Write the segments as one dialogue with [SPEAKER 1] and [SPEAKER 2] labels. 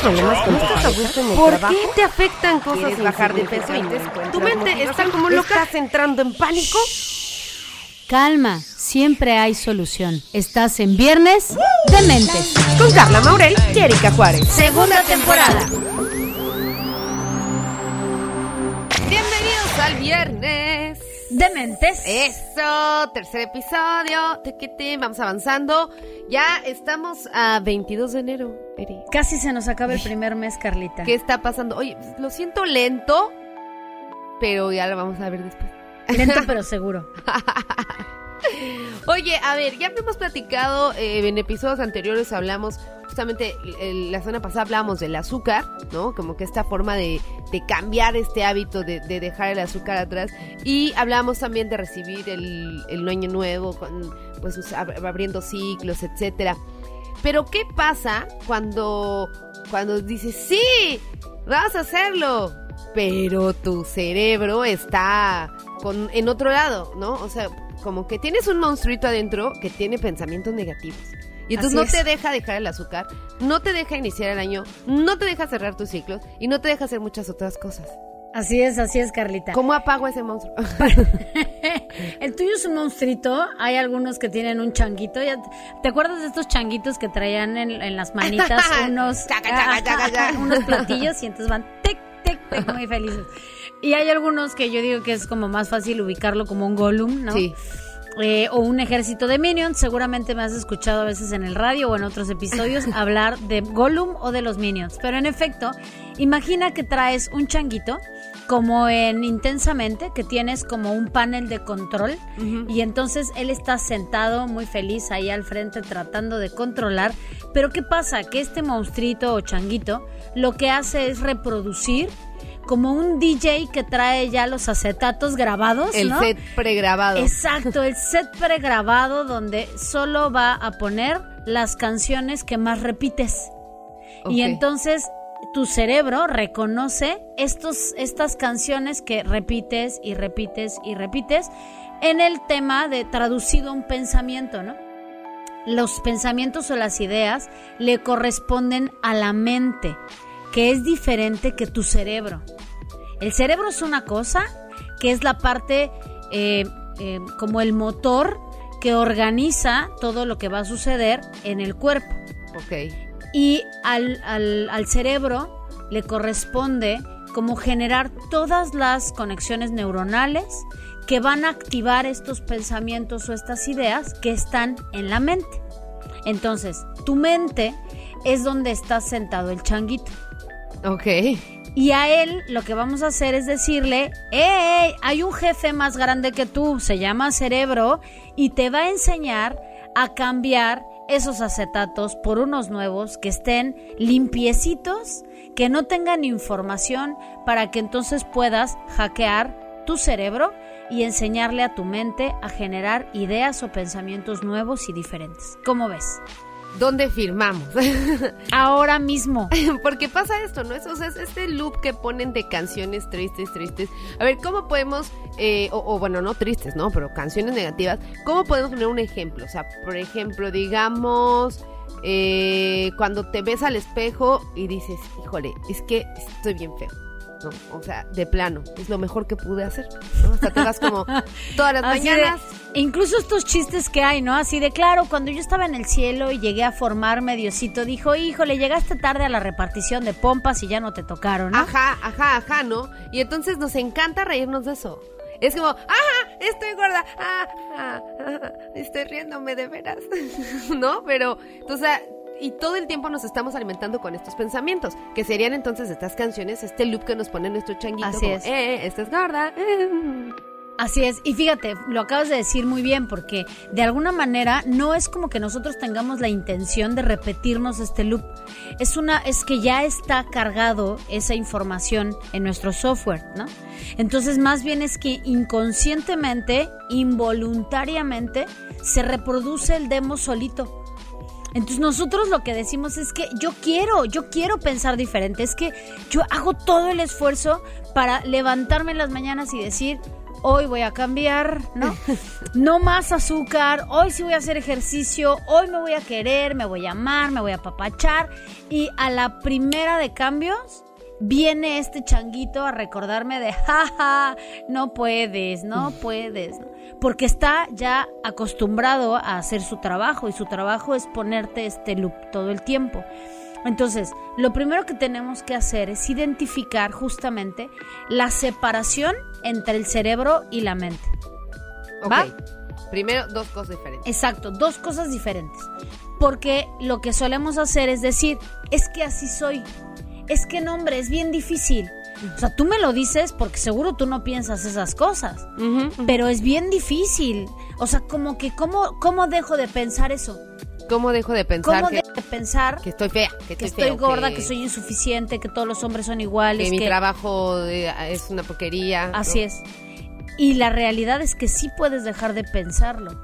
[SPEAKER 1] ¿Tienes problemas con tu pareja? ¿Por qué te afectan cosas
[SPEAKER 2] ¿Quieres bajar de peso y?
[SPEAKER 1] Tu mente está como loca. ¿Estás entrando en pánico?
[SPEAKER 3] Calma, siempre hay solución. Estás en Viernes de Mentes.
[SPEAKER 1] Con Carla Maurel y Erika Juárez.
[SPEAKER 3] Segunda temporada.
[SPEAKER 1] Bienvenidos al viernes.
[SPEAKER 3] De Mentes.
[SPEAKER 1] Eso, tercer episodio. Tequete, vamos avanzando. Ya estamos a 22 de enero, Eri.
[SPEAKER 3] Casi se nos acaba el primer mes, Carlita.
[SPEAKER 1] ¿Qué está pasando? Oye, lo siento lento, pero ya lo vamos a ver después.
[SPEAKER 3] Lento pero seguro.
[SPEAKER 1] Oye, a ver, ya hemos platicado eh, en episodios anteriores, hablamos justamente el- la semana pasada hablábamos del azúcar, ¿no? Como que esta forma de, cambiar este hábito de, de dejar el azúcar atrás. Y hablábamos también de recibir el, el año nuevo, pues abriendo ciclos, etcétera. Pero ¿qué pasa cuando, cuando dices, sí, vas a hacerlo? Pero tu cerebro está en otro lado, ¿no? O sea, como que tienes un monstruito adentro que tiene pensamientos negativos. Y entonces
[SPEAKER 3] Así
[SPEAKER 1] no te deja dejar el azúcar, no te deja iniciar el año, no te deja cerrar tus ciclos y no te deja hacer muchas otras cosas.
[SPEAKER 3] Así es, así es, Carlita.
[SPEAKER 1] ¿Cómo apago ese monstruo?
[SPEAKER 3] El tuyo es un monstruito. Hay algunos que tienen un changuito. Ya te- ¿Te acuerdas de estos changuitos que traían en, en las manitas unos,
[SPEAKER 1] Chaca, chaca, chaca, chaca.
[SPEAKER 3] unos platillos y entonces van tic, tic, tic, muy felices? Y hay algunos que yo digo que es como más fácil ubicarlo como un Gollum, ¿no?
[SPEAKER 1] Sí.
[SPEAKER 3] Eh, o un ejército de minions. Seguramente me has escuchado a veces en el radio o en otros episodios hablar de Gollum o de los minions. Pero en efecto, imagina que traes un changuito como en Intensamente, que tienes como un panel de control y entonces él está sentado muy feliz ahí al frente tratando de controlar. Pero ¿qué pasa? Que este monstruito o changuito lo que hace es reproducir como un DJ que trae ya los acetatos grabados,
[SPEAKER 1] El
[SPEAKER 3] ¿no?
[SPEAKER 1] set pregrabado.
[SPEAKER 3] Exacto, el set pregrabado donde solo va a poner las canciones que más repites. Y entonces tu cerebro reconoce estos, estas canciones que repites y repites y repites en el tema de traducido a un pensamiento, ¿no? Los pensamientos o las ideas le corresponden a la mente, que es diferente que tu cerebro. El cerebro es una cosa que es la parte eh, eh, como el motor que organiza todo lo que va a suceder en el cuerpo.
[SPEAKER 1] Ok.
[SPEAKER 3] Y al, al- al cerebro le corresponde como generar todas las conexiones neuronales que van a activar estos pensamientos o estas ideas que están en la mente. Entonces, tu mente es donde está sentado el changuito.
[SPEAKER 1] Ok.
[SPEAKER 3] Y a él lo que vamos a hacer es decirle, ¡Ey! Hay un jefe más grande que tú, se llama cerebro, y te va a enseñar a cambiar esos acetatos por unos nuevos que estén limpiecitos, que no tengan información, para que entonces puedas hackear tu cerebro y enseñarle a tu mente a generar ideas o pensamientos nuevos y diferentes. ¿Cómo ves?
[SPEAKER 1] ¿Dónde firmamos?
[SPEAKER 3] Ahora mismo.
[SPEAKER 1] Porque pasa esto, ¿no? Es, o sea, es este loop que ponen de canciones tristes, tristes. A ver, ¿cómo podemos, eh, o, o bueno, no tristes, ¿no? Pero canciones negativas, ¿cómo podemos poner un ejemplo? O sea, por ejemplo, digamos, eh, cuando te ves al espejo y dices, híjole, es que estoy bien feo. ¿No? O sea, de plano, es lo mejor que pude hacer. sea, te vas como todas las
[SPEAKER 3] Así de-
[SPEAKER 1] mañanas.
[SPEAKER 3] incluso estos chistes que hay, ¿no? Así de claro, cuando yo estaba en el cielo y llegué a formarme, Diosito dijo, híjole, llegaste tarde a la repartición de pompas y ya no te tocaron, ¿no?
[SPEAKER 1] Ajá, ajá, ajá, ¿no? Y entonces nos encanta reírnos de eso. Es como, ajá, estoy gorda, ah, ah, ah, estoy riéndome de veras, ¿no? Pero, o sea, y todo el tiempo nos estamos alimentando con estos pensamientos, que serían entonces estas canciones, este loop que nos pone nuestro changuito.
[SPEAKER 3] Así
[SPEAKER 1] como,
[SPEAKER 3] es.
[SPEAKER 1] Eh, estás gorda. eh".
[SPEAKER 3] Así es, y fíjate, lo acabas de decir muy bien, porque de alguna manera no es como que nosotros tengamos la intención de repetirnos este loop. Es una, es que ya está cargado esa información en nuestro software, ¿no? Entonces, más bien es que inconscientemente, involuntariamente, se reproduce el demo solito. Entonces nosotros lo que decimos es que yo quiero, yo quiero pensar diferente, es que yo hago todo el esfuerzo para levantarme en las mañanas y decir, hoy voy a cambiar, ¿no? No más azúcar, hoy sí voy a hacer ejercicio, hoy me voy a querer, me voy a amar, me voy a apapachar y a la primera de cambios viene este changuito a recordarme de, jaja, no puedes, no puedes, porque está ya acostumbrado a hacer su trabajo y su trabajo es ponerte este loop todo el tiempo. Entonces, lo primero que tenemos que hacer es identificar justamente la separación entre el cerebro y la mente.
[SPEAKER 1] ¿Va? Primero, dos cosas diferentes.
[SPEAKER 3] Exacto, dos cosas diferentes. Porque lo que solemos hacer es decir, es que así soy. Es que no, hombre, es bien difícil. O sea, tú me lo dices porque seguro tú no piensas esas cosas. Pero es bien difícil. O sea, como que, ¿cómo, ¿cómo dejo de pensar eso?
[SPEAKER 1] ¿Cómo dejo de pensar?
[SPEAKER 3] ¿Cómo dejo de pensar
[SPEAKER 1] que estoy fea?
[SPEAKER 3] Que estoy, gorda, que... soy insuficiente, que todos los hombres son iguales.
[SPEAKER 1] Que, mi trabajo eh, es una porquería.
[SPEAKER 3] Así es. Y la realidad es que sí puedes dejar de pensarlo.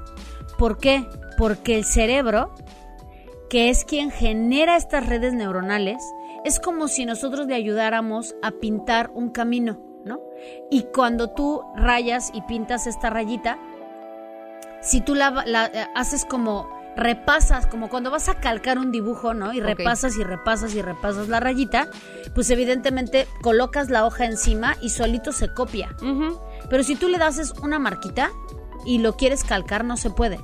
[SPEAKER 3] ¿Por qué? Porque el cerebro, que es quien genera estas redes neuronales, es como si nosotros le ayudáramos a pintar un camino, ¿no? Y cuando tú rayas y pintas esta rayita, si tú la, eh, haces como repasas, como cuando vas a calcar un dibujo, ¿no? Y repasas y repasas y repasas la rayita, pues evidentemente colocas la hoja encima y solito se copia. Pero si tú le das una marquita y lo quieres calcar, no se puede.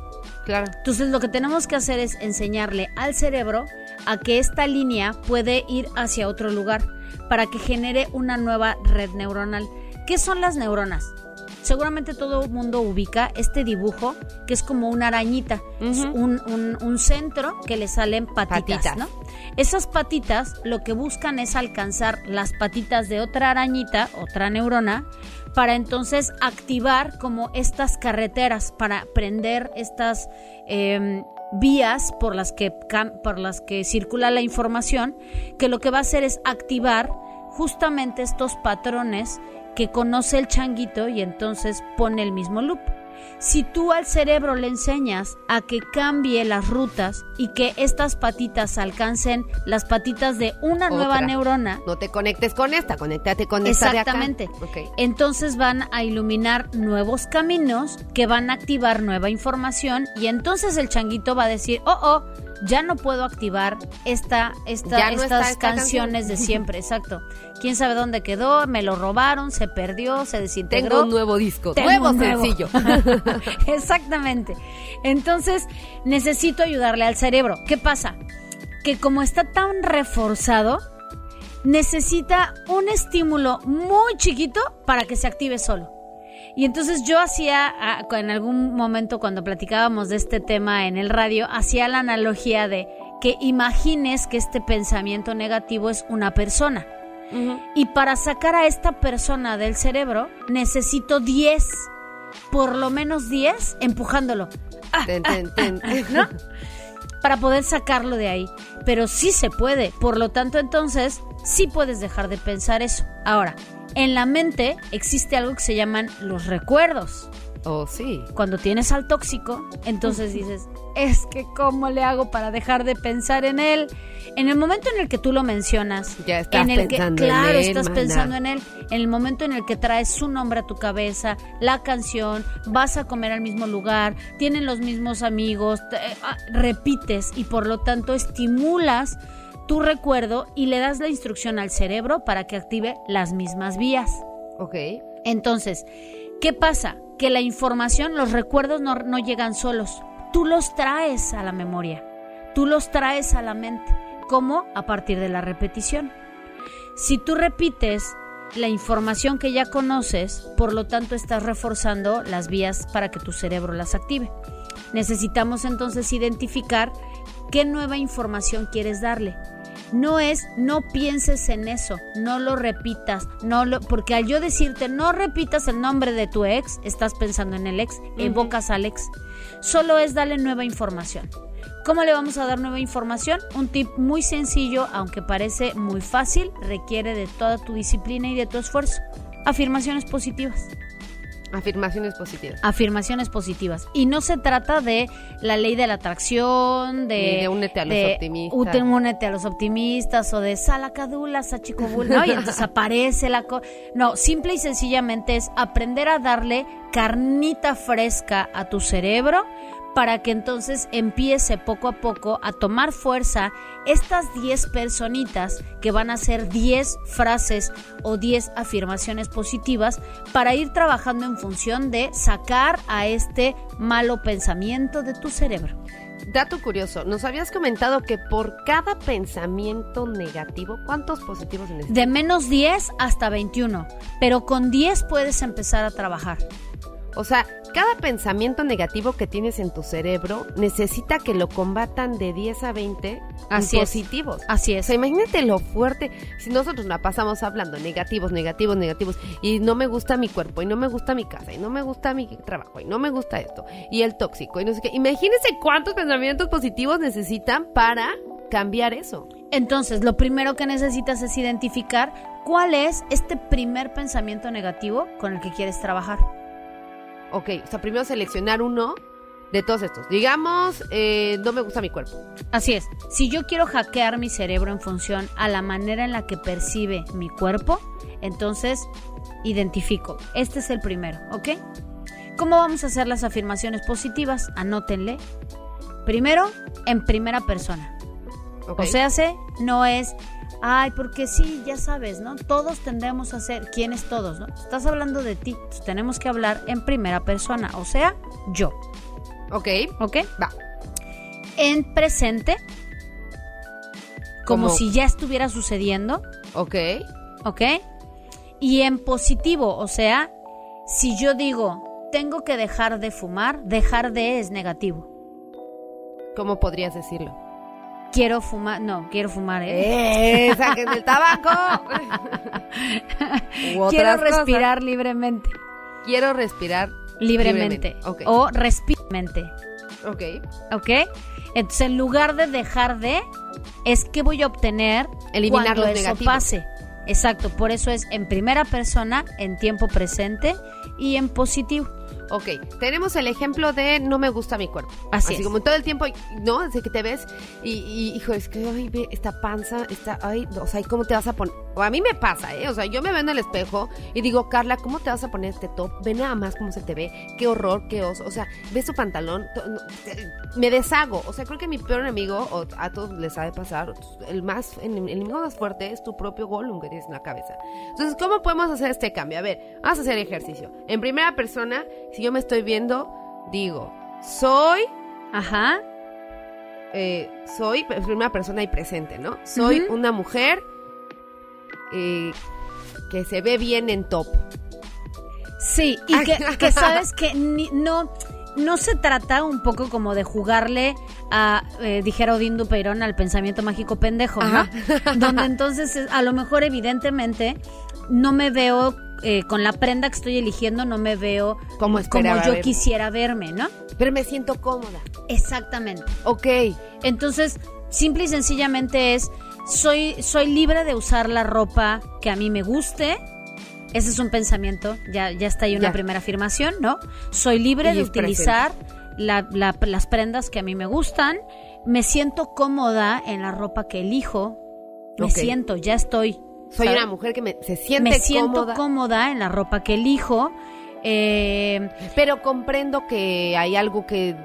[SPEAKER 1] Claro.
[SPEAKER 3] Entonces lo que tenemos que hacer es enseñarle al cerebro a que esta línea puede ir hacia otro lugar para que genere una nueva red neuronal. ¿Qué son las neuronas? seguramente todo el mundo ubica este dibujo que es como una arañita, un, centro que le salen patitas, ¿no? Esas patitas lo que buscan es alcanzar las patitas de otra arañita, otra neurona, para entonces activar como estas carreteras, para prender estas em, vías por las, que, por las que circula la información, que lo que va a hacer es activar justamente estos patrones que conoce el changuito y entonces pone el mismo loop. Si tú al cerebro le enseñas a que cambie las rutas y que estas patitas alcancen las patitas de una nueva neurona.
[SPEAKER 1] No te conectes con esta, conéctate con esta.
[SPEAKER 3] Exactamente. Entonces van a iluminar nuevos caminos que van a activar nueva información y entonces el changuito va a decir, oh, oh, ya no puedo activar esta, esta estas canciones de siempre, exacto. Quién sabe dónde quedó, me lo robaron, se perdió, se desintegró.
[SPEAKER 1] Tengo un nuevo disco, nuevo, sencillo.
[SPEAKER 3] Exactamente. Entonces, necesito ayudarle al cerebro. ¿Qué pasa? Que como está tan reforzado, necesita un estímulo muy chiquito para que se active solo. Y entonces yo hacía, en algún momento cuando platicábamos de este tema en el radio, hacía la analogía de que imagines que este pensamiento negativo es una persona. Y para sacar a esta persona del cerebro necesito 10, por lo menos 10, empujándolo. Ah, ah, ah, para poder sacarlo de ahí. Pero sí se puede. Por lo tanto, entonces, sí puedes dejar de pensar eso. Ahora, en la mente existe algo que se llaman los recuerdos.
[SPEAKER 1] Oh, sí.
[SPEAKER 3] Cuando tienes al tóxico, entonces dices, es que cómo le hago para dejar de pensar en él. En el momento en el que tú lo mencionas,
[SPEAKER 1] ya estás
[SPEAKER 3] en el
[SPEAKER 1] pensando
[SPEAKER 3] que, claro,
[SPEAKER 1] en él,
[SPEAKER 3] estás pensando en él. En el momento en el que traes su nombre a tu cabeza, la canción, vas a comer al mismo lugar, tienen los mismos amigos, ah, repites y por lo tanto estimulas tu recuerdo y le das la instrucción al cerebro para que active las mismas vías.
[SPEAKER 1] Ok.
[SPEAKER 3] Entonces, ¿qué pasa? Que la información, los recuerdos no, no llegan solos. Tú los traes a la memoria. Tú los traes a la mente. ¿Cómo? A partir de la repetición. Si tú repites la información que ya conoces, por lo tanto estás reforzando las vías para que tu cerebro las active. Necesitamos entonces identificar qué nueva información quieres darle no es no pienses en eso, no lo repitas, no lo porque al yo decirte no repitas el nombre de tu ex, estás pensando en el ex, evocas al ex. Solo es darle nueva información. ¿Cómo le vamos a dar nueva información? Un tip muy sencillo, aunque parece muy fácil, requiere de toda tu disciplina y de tu esfuerzo. Afirmaciones positivas.
[SPEAKER 1] Afirmaciones positivas.
[SPEAKER 3] Afirmaciones positivas. Y no se trata de la ley de la atracción, de...
[SPEAKER 1] De únete a los optimistas.
[SPEAKER 3] ute- únete a los optimistas o de salacadula, sachicobul, ¿no? Y entonces aparece la... co- no, simple y sencillamente es aprender a darle carnita fresca a tu cerebro para que entonces empiece poco a poco a tomar fuerza estas 10 personitas que van a ser 10 frases o 10 afirmaciones positivas para ir trabajando en función de sacar a este malo pensamiento de tu cerebro.
[SPEAKER 1] Dato curioso, nos habías comentado que por cada pensamiento negativo, ¿cuántos positivos se necesitan?
[SPEAKER 3] De menos 10 hasta 21, pero con 10 puedes empezar a trabajar.
[SPEAKER 1] O sea, cada pensamiento negativo que tienes en tu cerebro necesita que lo combatan de 10 a 20
[SPEAKER 3] Así es.
[SPEAKER 1] positivos.
[SPEAKER 3] Así
[SPEAKER 1] O
[SPEAKER 3] es.
[SPEAKER 1] sea, imagínate lo fuerte. Si nosotros la pasamos hablando negativos, negativos, negativos, y no me gusta mi cuerpo, y no me gusta mi casa, y no me gusta mi trabajo, y no me gusta esto, y el tóxico, y no sé qué. Imagínense cuántos pensamientos positivos necesitan para cambiar eso.
[SPEAKER 3] Entonces, lo primero que necesitas es identificar cuál es este primer pensamiento negativo con el que quieres trabajar.
[SPEAKER 1] Ok, o sea, primero seleccionar uno de todos estos. Digamos, eh, no me gusta mi cuerpo.
[SPEAKER 3] Así es, si yo quiero hackear mi cerebro en función a la manera en la que percibe mi cuerpo, entonces identifico. Este es el primero, ¿ok? ¿Cómo vamos a hacer las afirmaciones positivas? Anótenle. Primero, en primera persona. O sea, se no es, ay, porque sí, ya sabes, ¿no? Todos tendemos a ser, ¿quiénes todos, no? Estás hablando de ti, tenemos que hablar en primera persona, o sea, yo,
[SPEAKER 1] ok,
[SPEAKER 3] ¿ok?
[SPEAKER 1] va.
[SPEAKER 3] En presente, como
[SPEAKER 1] Como-
[SPEAKER 3] si ya estuviera sucediendo,
[SPEAKER 1] Ok,
[SPEAKER 3] ¿ok? Y en positivo, o sea, si yo digo, tengo que dejar de fumar, dejar de es negativo.
[SPEAKER 1] ¿cómo podrías decirlo?
[SPEAKER 3] Quiero fumar, no, quiero fumar, ¿eh?
[SPEAKER 1] ¡Eh! ¡Saquen el tabaco!
[SPEAKER 3] Quiero
[SPEAKER 1] cosas.
[SPEAKER 3] respirar libremente.
[SPEAKER 1] Quiero respirar
[SPEAKER 3] Libremente. O respiramente.
[SPEAKER 1] Ok.
[SPEAKER 3] ¿Ok? Entonces, en lugar de dejar de, es que voy a obtener
[SPEAKER 1] Eliminar
[SPEAKER 3] cuando
[SPEAKER 1] los
[SPEAKER 3] eso
[SPEAKER 1] negativos.
[SPEAKER 3] pase. Exacto, por eso es en primera persona, en tiempo presente y en positivo.
[SPEAKER 1] Ok, tenemos el ejemplo de no me gusta mi cuerpo.
[SPEAKER 3] Así es.
[SPEAKER 1] como todo el tiempo, ¿no? Desde que te ves y, y, hijo, es que, ay, ve, esta panza, está, ay, o sea, ¿y ¿cómo te vas a poner? O a mí me pasa, ¿eh? O sea, yo me veo en el espejo y digo, Carla, ¿cómo te vas a poner este top? Ve nada más cómo se te ve, qué horror, qué oso. O sea, ves tu pantalón, no, me deshago. O sea, creo que mi peor enemigo, o a todos les ha de pasar, el más, el enemigo más fuerte es tu propio Gollum que tienes en la cabeza. Entonces, ¿cómo podemos hacer este cambio? A ver, vamos a hacer ejercicio. En primera persona, si yo me estoy viendo, digo, soy,
[SPEAKER 3] Ajá.
[SPEAKER 1] eh, soy, primera persona y presente, ¿no? Soy una mujer eh, que se ve bien en top.
[SPEAKER 3] Sí, y que, que sabes que ni- no, no se trata un poco como de jugarle a, eh, dijera Odín Dupeirón, al pensamiento mágico pendejo, ¿no?
[SPEAKER 1] Ajá.
[SPEAKER 3] Donde entonces, es- a lo mejor, evidentemente, no me veo, eh, con la prenda que estoy eligiendo, no me veo
[SPEAKER 1] Como esperaba
[SPEAKER 3] yo quisiera verme, ¿no?
[SPEAKER 1] Pero me siento cómoda.
[SPEAKER 3] Exactamente.
[SPEAKER 1] Ok.
[SPEAKER 3] Entonces, simple y sencillamente es, soy, soy libre de usar la ropa que a mí me guste. Ese es un pensamiento, ya, ya está ahí una
[SPEAKER 1] Ya.
[SPEAKER 3] primera afirmación, ¿no? Soy libre
[SPEAKER 1] Y
[SPEAKER 3] de utilizar la- la- las prendas que a mí me gustan. Me siento cómoda en la ropa que elijo. Me siento, ya estoy.
[SPEAKER 1] Soy
[SPEAKER 3] ¿sabes?
[SPEAKER 1] una mujer que me, se siente
[SPEAKER 3] Me siento
[SPEAKER 1] cómoda,
[SPEAKER 3] cómoda en la ropa que elijo. Eh,
[SPEAKER 1] pero comprendo que hay algo que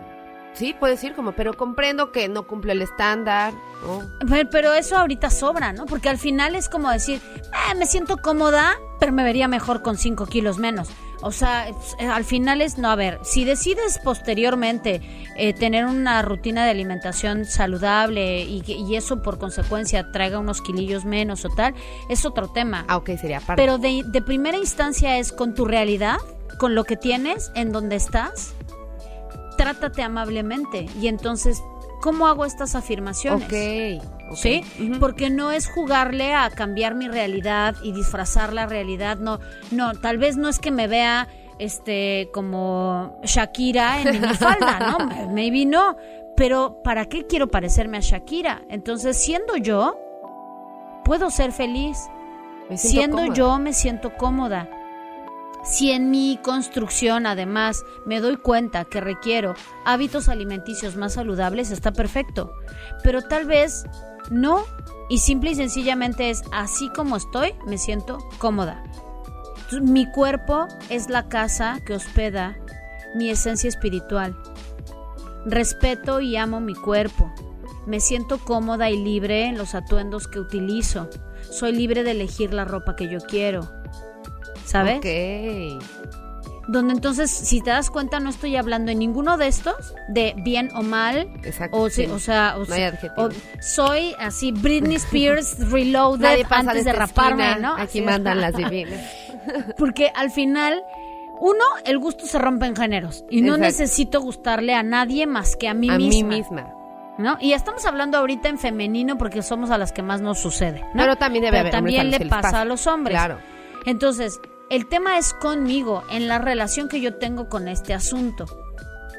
[SPEAKER 1] sí puedo decir como, pero comprendo que no cumple el estándar, ¿no?
[SPEAKER 3] Pero, pero eso ahorita sobra, ¿no? Porque al final es como decir, "Ah, me siento cómoda, pero me vería mejor con 5 kilos menos. O sea, eh, al final es, no, a ver, si decides posteriormente eh, tener una rutina de alimentación saludable y, eso por consecuencia traiga unos kilillos menos o tal, es otro tema.
[SPEAKER 1] Ah, ok, sería aparte.
[SPEAKER 3] Pero de, de primera instancia es con tu realidad, con lo que tienes, en donde estás, trátate amablemente. Y entonces, ¿cómo hago estas afirmaciones?
[SPEAKER 1] ok. ok.
[SPEAKER 3] ¿Sí? Porque no es jugarle a cambiar mi realidad y disfrazar la realidad. No, no, tal vez no es que me vea este como Shakira en minifalda, ¿no? Maybe no. Pero ¿para qué quiero parecerme a Shakira? Entonces, siendo yo, puedo ser feliz. Siendo
[SPEAKER 1] cómoda.
[SPEAKER 3] yo, me siento cómoda. Si en mi construcción además me doy cuenta que requiero hábitos alimenticios más saludables, está perfecto. Pero tal vez no, y simple y sencillamente es así como estoy, me siento cómoda. Mi cuerpo es la casa que hospeda mi esencia espiritual. Respeto y amo mi cuerpo. Me siento cómoda y libre en los atuendos que utilizo. Soy libre de elegir la ropa que yo quiero. ¿Sabes?
[SPEAKER 1] Ok.
[SPEAKER 3] Donde entonces, si te das cuenta, no estoy hablando en ninguno de estos de bien o mal.
[SPEAKER 1] Exacto,
[SPEAKER 3] O,
[SPEAKER 1] sí.
[SPEAKER 3] o sea, o
[SPEAKER 1] No
[SPEAKER 3] sea,
[SPEAKER 1] hay adjetivo.
[SPEAKER 3] o- soy así Britney Spears reloaded antes de raparme,
[SPEAKER 1] esquina.
[SPEAKER 3] ¿no?
[SPEAKER 1] Aquí
[SPEAKER 3] Así.
[SPEAKER 1] mandan las divinas.
[SPEAKER 3] Porque al final, uno, el gusto se rompe en géneros. Y no
[SPEAKER 1] Exacto.
[SPEAKER 3] necesito gustarle a nadie más que a mí
[SPEAKER 1] a
[SPEAKER 3] misma.
[SPEAKER 1] mí misma.
[SPEAKER 3] ¿no? Y estamos hablando ahorita en femenino porque somos a las que más nos sucede. ¿no?
[SPEAKER 1] Pero también debe haber hombres
[SPEAKER 3] también
[SPEAKER 1] a
[SPEAKER 3] le pasa,
[SPEAKER 1] pasa.
[SPEAKER 3] a los hombres.
[SPEAKER 1] Claro.
[SPEAKER 3] Entonces, el tema es conmigo, en la relación que yo tengo con este asunto.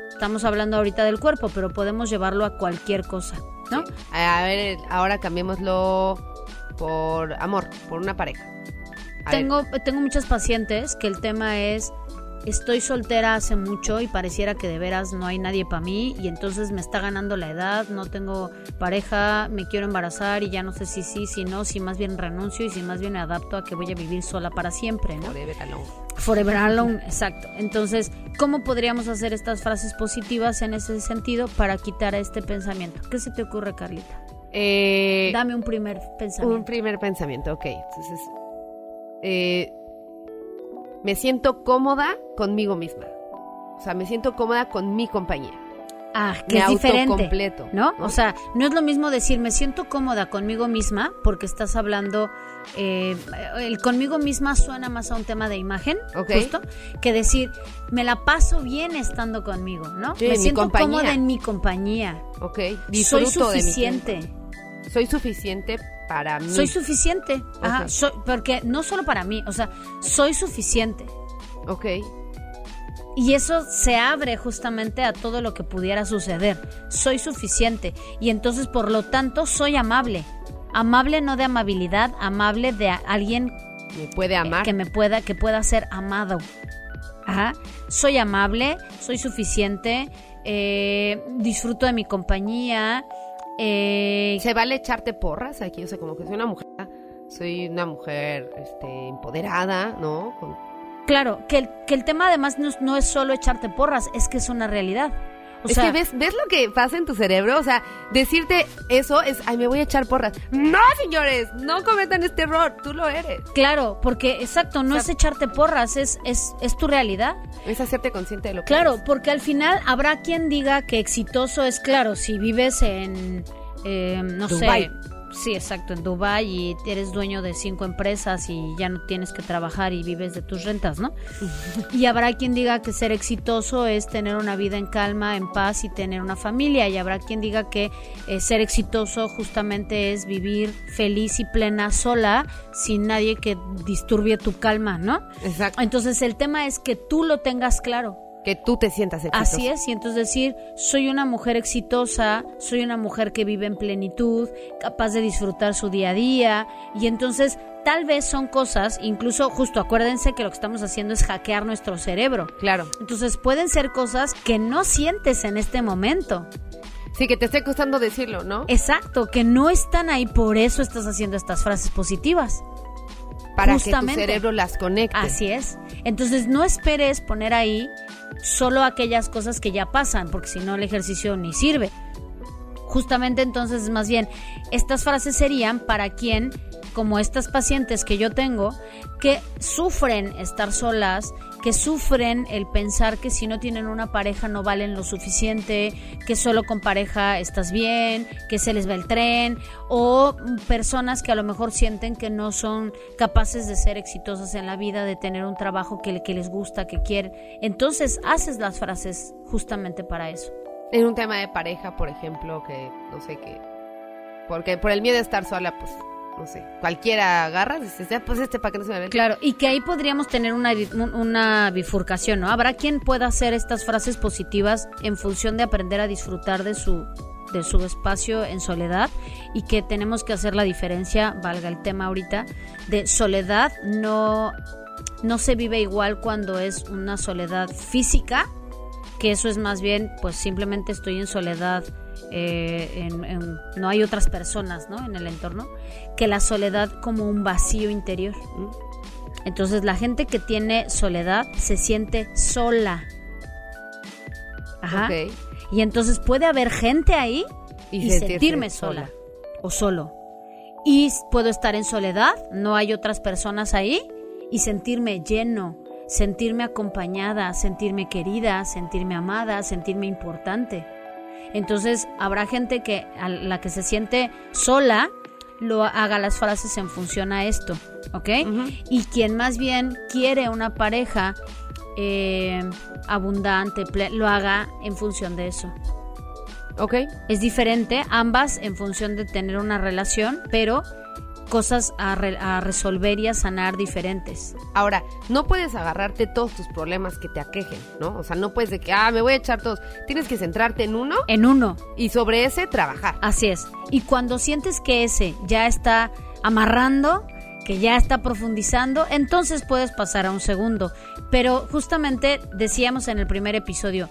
[SPEAKER 3] Estamos hablando ahorita del cuerpo, pero podemos llevarlo a cualquier cosa, ¿no?
[SPEAKER 1] Sí. A ver, ahora cambiémoslo por amor, por una pareja. A ver,
[SPEAKER 3] Tengo, tengo muchas pacientes que el tema es, estoy soltera hace mucho y pareciera que de veras no hay nadie para mí y entonces me está ganando la edad, no tengo pareja, me quiero embarazar y ya no sé si sí, si no, si más bien renuncio y si más bien me adapto a que voy a vivir sola para siempre, ¿no?
[SPEAKER 1] forever alone.
[SPEAKER 3] Forever alone, exacto. Entonces, ¿cómo podríamos hacer estas frases positivas en ese sentido para quitar este pensamiento? ¿Qué se te ocurre, Carlita?
[SPEAKER 1] Eh,
[SPEAKER 3] Dame un primer pensamiento.
[SPEAKER 1] un primer pensamiento, ok. Entonces, eh, me siento cómoda conmigo misma. O sea, me siento cómoda con mi compañía.
[SPEAKER 3] Ah, que
[SPEAKER 1] Me
[SPEAKER 3] es diferente.
[SPEAKER 1] autocompleto,
[SPEAKER 3] ¿no?
[SPEAKER 1] ¿no?
[SPEAKER 3] O sea, no es lo mismo decir me siento cómoda conmigo misma, porque estás hablando. eh, el conmigo misma suena más a un tema de imagen,
[SPEAKER 1] Ok.
[SPEAKER 3] justo, que decir me la paso bien estando conmigo, ¿no?
[SPEAKER 1] Sí,
[SPEAKER 3] me siento
[SPEAKER 1] compañía.
[SPEAKER 3] cómoda en mi compañía.
[SPEAKER 1] Ok.
[SPEAKER 3] Soy
[SPEAKER 1] Disfruto de mi
[SPEAKER 3] suficiente.
[SPEAKER 1] Soy suficiente para mí.
[SPEAKER 3] Soy suficiente. Ajá, soy- porque no solo para mí, o sea, soy suficiente.
[SPEAKER 1] Ok.
[SPEAKER 3] Y eso se abre justamente a todo lo que pudiera suceder. Soy suficiente. Y entonces, por lo tanto, soy amable. Amable no de amabilidad, amable de alguien
[SPEAKER 1] Me puede amar.
[SPEAKER 3] que me pueda, que pueda ser amado. Ajá. Soy amable, soy suficiente, eh, disfruto de mi compañía. Eh,
[SPEAKER 1] ¿Se vale echarte porras aquí? O sea, como que soy una mujer, soy una mujer este, empoderada, ¿no? Con-
[SPEAKER 3] claro, que el, que el tema además no, no es solo echarte porras, es que es una realidad. O
[SPEAKER 1] es
[SPEAKER 3] sea,
[SPEAKER 1] que ves, ves lo que pasa en tu cerebro, o sea, decirte eso es, ay, me voy a echar porras. No, señores, no cometan este error, tú lo eres.
[SPEAKER 3] Claro, porque exacto, no
[SPEAKER 1] O sea,
[SPEAKER 3] es echarte porras, es, es, es tu realidad.
[SPEAKER 1] Es hacerte consciente de lo que
[SPEAKER 3] Claro,
[SPEAKER 1] eres.
[SPEAKER 3] porque al final habrá quien diga que exitoso es claro, si vives en, eh, no sé, sí, exacto, en Dubai y eres dueño de cinco empresas y ya no tienes que trabajar y vives de tus rentas, ¿no? y habrá quien diga que ser exitoso es tener una vida en calma, en paz y tener una familia. Y habrá quien diga que eh, ser exitoso justamente es vivir feliz y plena sola, sin nadie que disturbie tu calma, ¿no?
[SPEAKER 1] Exacto.
[SPEAKER 3] Entonces el tema es que tú lo tengas claro.
[SPEAKER 1] Que tú te sientas exitoso.
[SPEAKER 3] Así es, y entonces decir, soy una mujer exitosa, soy una mujer que vive en plenitud, capaz de disfrutar su día a día, y entonces tal vez son cosas, incluso justo acuérdense que lo que estamos haciendo es hackear nuestro cerebro.
[SPEAKER 1] Claro.
[SPEAKER 3] Entonces pueden ser cosas que no sientes en este momento.
[SPEAKER 1] Sí, que te esté costando decirlo, ¿no?
[SPEAKER 3] Exacto, que no están ahí, por eso estás haciendo estas frases positivas.
[SPEAKER 1] Para
[SPEAKER 3] justamente.
[SPEAKER 1] que tu cerebro las conecte.
[SPEAKER 3] Así es. Entonces no esperes poner ahí solo aquellas cosas que ya pasan, porque si no el ejercicio ni sirve. Justamente entonces es más bien, estas frases serían para quien, como estas pacientes que yo tengo, que sufren estar solas, que sufren el pensar que si no tienen una pareja no valen lo suficiente, que solo con pareja estás bien, que se les va el tren, o personas que a lo mejor sienten que no son capaces de ser exitosas en la vida, de tener un trabajo que, que les gusta, que quieren. Entonces haces las frases justamente para eso.
[SPEAKER 1] En un tema de pareja, por ejemplo, que no sé qué. Porque por el miedo de estar sola, pues, no sé. Cualquiera agarra, dices, "Ah, pues este para que no se me ve.
[SPEAKER 3] Claro, y que ahí podríamos tener una, una bifurcación, ¿no? Habrá quien pueda hacer estas frases positivas en función de aprender a disfrutar de su de su espacio en soledad y que tenemos que hacer la diferencia, valga el tema ahorita, de soledad no no se vive igual cuando es una soledad física, que eso es más bien, pues simplemente estoy en soledad, eh, en- no hay otras personas ¿no? en el entorno, que la soledad como un vacío interior. Entonces la gente que tiene soledad se siente sola. Ajá. Y entonces puede haber gente ahí y, sentirme sola. o solo. Y puedo estar en soledad, no hay otras personas ahí, y sentirme lleno, sentirme acompañada, sentirme querida, sentirme amada, sentirme importante. Entonces habrá gente que a la que se siente sola lo haga las frases en función a esto, ¿ok? Y quien más bien quiere una pareja eh, abundante, lo haga en función de eso.
[SPEAKER 1] Ok.
[SPEAKER 3] Es diferente, ambas en función de tener una relación, pero cosas a, re- a resolver y a sanar diferentes.
[SPEAKER 1] Ahora, no puedes agarrarte todos tus problemas que te aquejen, ¿no? O sea, no puedes de que, ah, me voy a echar todos. Tienes que centrarte en uno
[SPEAKER 3] En uno,
[SPEAKER 1] y sobre ese trabajar.
[SPEAKER 3] así es. Y cuando sientes que ese ya está amarrando, que ya está profundizando, entonces puedes pasar a un segundo. Pero justamente decíamos en el primer episodio,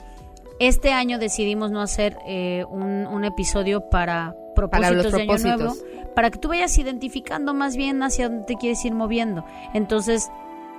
[SPEAKER 3] este año decidimos no hacer eh, un, un episodio para
[SPEAKER 1] Para los
[SPEAKER 3] propósitos de año nuevo,
[SPEAKER 1] propósitos.
[SPEAKER 3] Para que tú vayas identificando más bien hacia dónde te quieres ir moviendo. Entonces,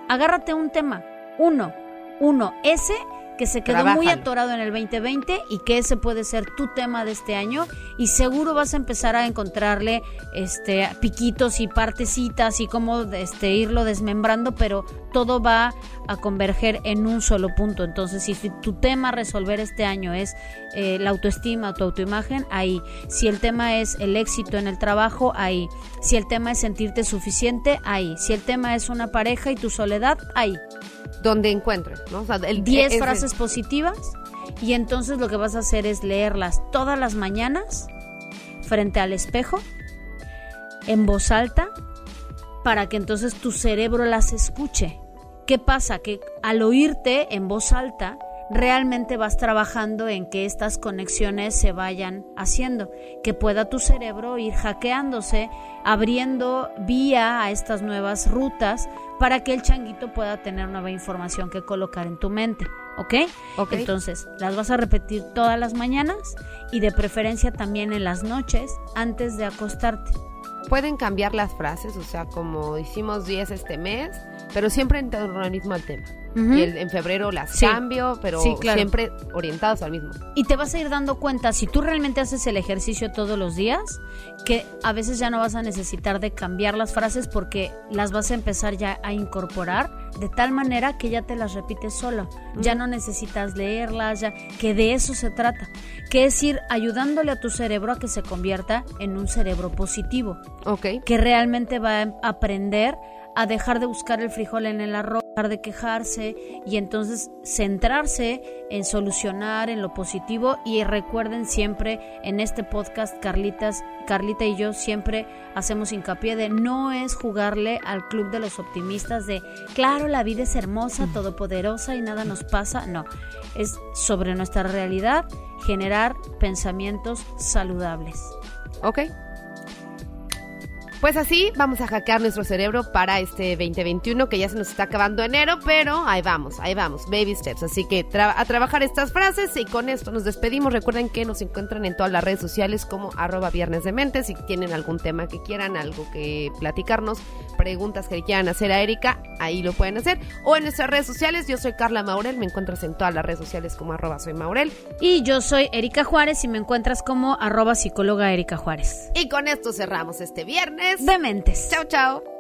[SPEAKER 3] agárrate un tema, uno, uno, ese que se quedó muy atorado en el 2020 y que ese puede ser tu tema de este año y seguro vas a empezar a encontrarle este piquitos y partecitas y cómo este irlo desmembrando, pero todo va a converger en un solo punto. Entonces, si tu tema a resolver este año es eh, la autoestima, tu autoimagen, ahí. Si el tema es el éxito en el trabajo, ahí. Si el tema es sentirte suficiente, ahí. Si el tema es una pareja y tu soledad, ahí.
[SPEAKER 1] Donde encuentres, ¿no? O sea, el
[SPEAKER 3] 10
[SPEAKER 1] ese-
[SPEAKER 3] frases positivas y entonces lo que vas a hacer es leerlas todas las mañanas frente al espejo en voz alta para que entonces tu cerebro las escuche. ¿Qué pasa? Que al oírte en voz alta, realmente vas trabajando en que estas conexiones se vayan haciendo, que pueda tu cerebro ir hackeándose, abriendo vía a estas nuevas rutas para que el changuito pueda tener nueva información que colocar en tu mente. ¿Ok?
[SPEAKER 1] Ok.
[SPEAKER 3] Entonces, las vas a repetir todas las mañanas y de preferencia también en las noches antes de acostarte.
[SPEAKER 1] Pueden cambiar las frases, o sea, como hicimos 10 este mes, pero siempre en torno al mismo al Y el- en febrero las
[SPEAKER 3] Sí.
[SPEAKER 1] cambio, pero
[SPEAKER 3] Sí, claro.
[SPEAKER 1] siempre orientados al mismo.
[SPEAKER 3] Y te vas a ir dando cuenta, si tú realmente haces el ejercicio todos los días, que a veces ya no vas a necesitar de cambiar las frases porque las vas a empezar ya a incorporar de tal manera que ya te las repites solo. Ya no necesitas leerlas, ya que de eso se trata, que es ir ayudándole a tu cerebro a que se convierta en un cerebro positivo
[SPEAKER 1] Ok.
[SPEAKER 3] que realmente va a aprender a dejar de buscar el frijol en el arroz, dejar de quejarse y entonces centrarse en solucionar en lo positivo y recuerden siempre en este podcast Carlitas, Carlita y yo siempre hacemos hincapié de no es jugarle al club de los optimistas de claro la vida es hermosa, todopoderosa y nada nos pasa, no, es sobre nuestra realidad generar pensamientos saludables.
[SPEAKER 1] Ok. Pues así vamos a hackear nuestro cerebro para este 2021 que ya se nos está acabando enero, pero ahí vamos, ahí vamos, baby steps. Así que tra- a trabajar estas frases y con esto nos despedimos. Recuerden que nos encuentran en todas las redes sociales como arroba viernes de mente. Si tienen algún tema que quieran, algo que platicarnos, preguntas que le quieran hacer a Erika, ahí lo pueden hacer. O en nuestras redes sociales, yo soy Carla Maurel, me encuentras en todas las redes sociales como arroba soy Maurel.
[SPEAKER 3] Y yo soy Erika Juárez y me encuentras como arroba psicóloga Erika Juárez.
[SPEAKER 1] Y con esto cerramos este viernes.
[SPEAKER 3] Dementes.
[SPEAKER 1] Chao, chao.